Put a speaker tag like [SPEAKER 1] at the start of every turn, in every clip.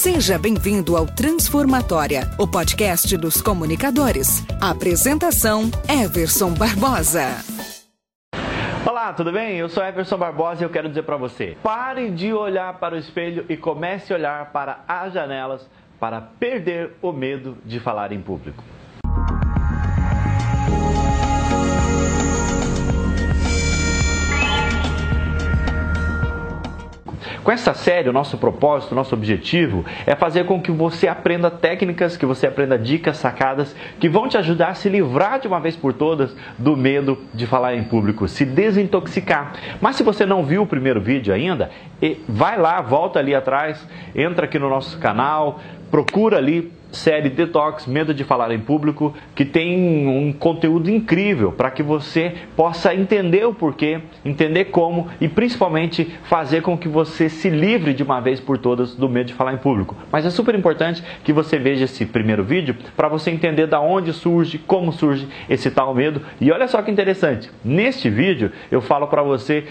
[SPEAKER 1] Seja bem-vindo ao Transformatória, o podcast dos comunicadores. Apresentação: Everson Barbosa.
[SPEAKER 2] Olá, tudo bem? Eu sou Everson Barbosa e eu quero dizer para você: pare de olhar para o espelho e comece a olhar para as janelas para perder o medo de falar em público. Com essa série, o nosso propósito, o nosso objetivo é fazer com que você aprenda técnicas, que você aprenda dicas, sacadas que vão te ajudar a se livrar de uma vez por todas do medo de falar em público, se desintoxicar. Mas se você não viu o primeiro vídeo ainda, vai lá, volta ali atrás, entra aqui no nosso canal, procura ali série Detox, Medo de Falar em Público, que tem um conteúdo incrível para que você possa entender o porquê, entender como e principalmente fazer com que você se livre de uma vez por todas do medo de falar em público. Mas é super importante que você veja esse primeiro vídeo para você entender da onde surge, como surge esse tal medo. E olha só que interessante, neste vídeo eu falo para você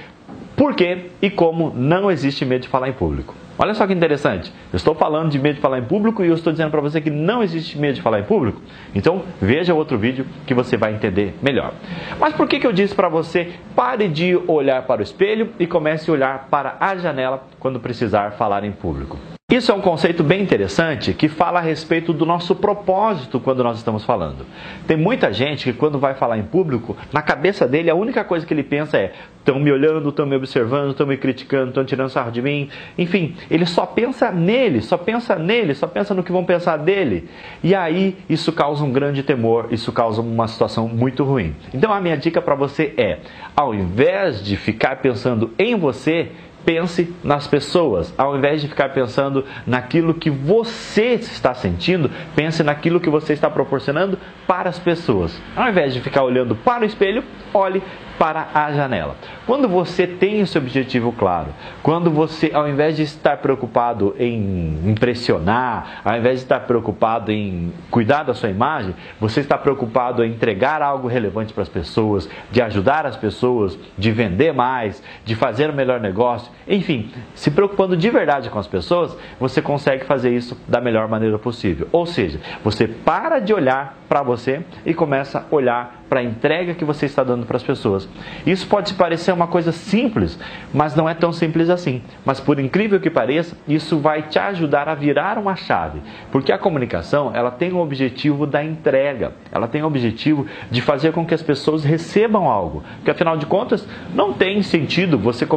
[SPEAKER 2] por que e como não existe medo de falar em público. Olha só que interessante. Eu estou falando de medo de falar em público e eu estou dizendo para você que não existe medo de falar em público. Então veja outro vídeo que você vai entender melhor. Mas por que, que eu disse para você pare de olhar para o espelho e comece a olhar para a janela quando precisar falar em público? Isso é um conceito bem interessante que fala a respeito do nosso propósito quando nós estamos falando. Tem muita gente que, quando vai falar em público, na cabeça dele a única coisa que ele pensa é: estão me olhando, estão me observando, estão me criticando, estão tirando sarro de mim. Enfim, ele só pensa nele, só pensa nele, só pensa no que vão pensar dele. E aí isso causa um grande temor, isso causa uma situação muito ruim. Então a minha dica para você é: ao invés de ficar pensando em você, pense nas pessoas. Ao invés de ficar pensando naquilo que você está sentindo, pense naquilo que você está proporcionando para as pessoas. Ao invés de ficar olhando para o espelho, olhe para a janela. Quando você tem esse objetivo claro, quando você, ao invés de estar preocupado em impressionar, ao invés de estar preocupado em cuidar da sua imagem, você está preocupado em entregar algo relevante para as pessoas, de ajudar as pessoas, de vender mais, de fazer o melhor negócio, enfim, se preocupando de verdade com as pessoas, você consegue fazer isso da melhor maneira possível. Ou seja, você para de olhar para você e começa a olhar para a entrega que você está dando para as pessoas. Isso pode parecer uma coisa simples, mas não é tão simples assim. Mas por incrível que pareça, isso vai te ajudar a virar uma chave, porque a comunicação ela tem o objetivo da entrega, ela tem o objetivo de fazer com que as pessoas recebam algo. Porque afinal de contas, não tem sentido você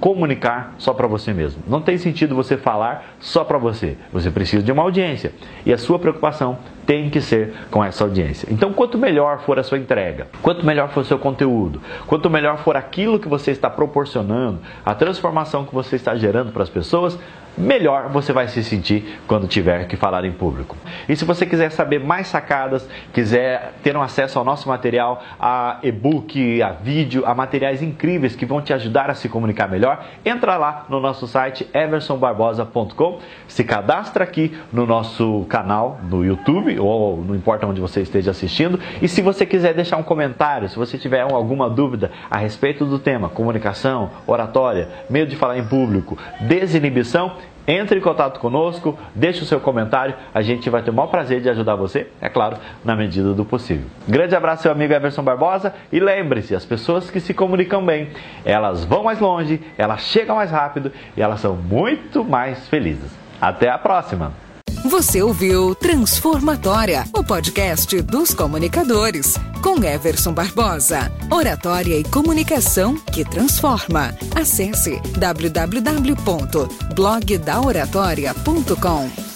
[SPEAKER 2] comunicar só para você mesmo. Não tem sentido você falar só para você. Você precisa de uma audiência e a sua preocupação tem que ser com essa audiência. Então, quanto melhor for a sua entrega, quanto melhor for o seu conteúdo, quanto melhor for aquilo que você está proporcionando, a transformação que você está gerando para as pessoas, melhor você vai se sentir quando tiver que falar em público. E se você quiser saber mais sacadas, quiser ter um acesso ao nosso material, a e-book, a vídeo, a materiais incríveis que vão te ajudar a se comunicar melhor, entra lá no nosso site eversonbarbosa.com, se cadastra aqui no nosso canal no YouTube ou não importa onde você esteja assistindo, e se você quiser deixar um comentário, se você tiver alguma dúvida a respeito do tema comunicação, oratória, medo de falar em público, desinibição, entre em contato conosco, deixe o seu comentário, a gente vai ter o maior prazer de ajudar você, é claro, na medida do possível. Grande abraço, seu amigo Everson Barbosa, e lembre-se: as pessoas que se comunicam bem, elas vão mais longe, elas chegam mais rápido e elas são muito mais felizes. Até a próxima!
[SPEAKER 1] Você ouviu Transformatória, o podcast dos comunicadores, com Everson Barbosa. Oratória e comunicação que transforma. Acesse www.blogdaoratoria.com.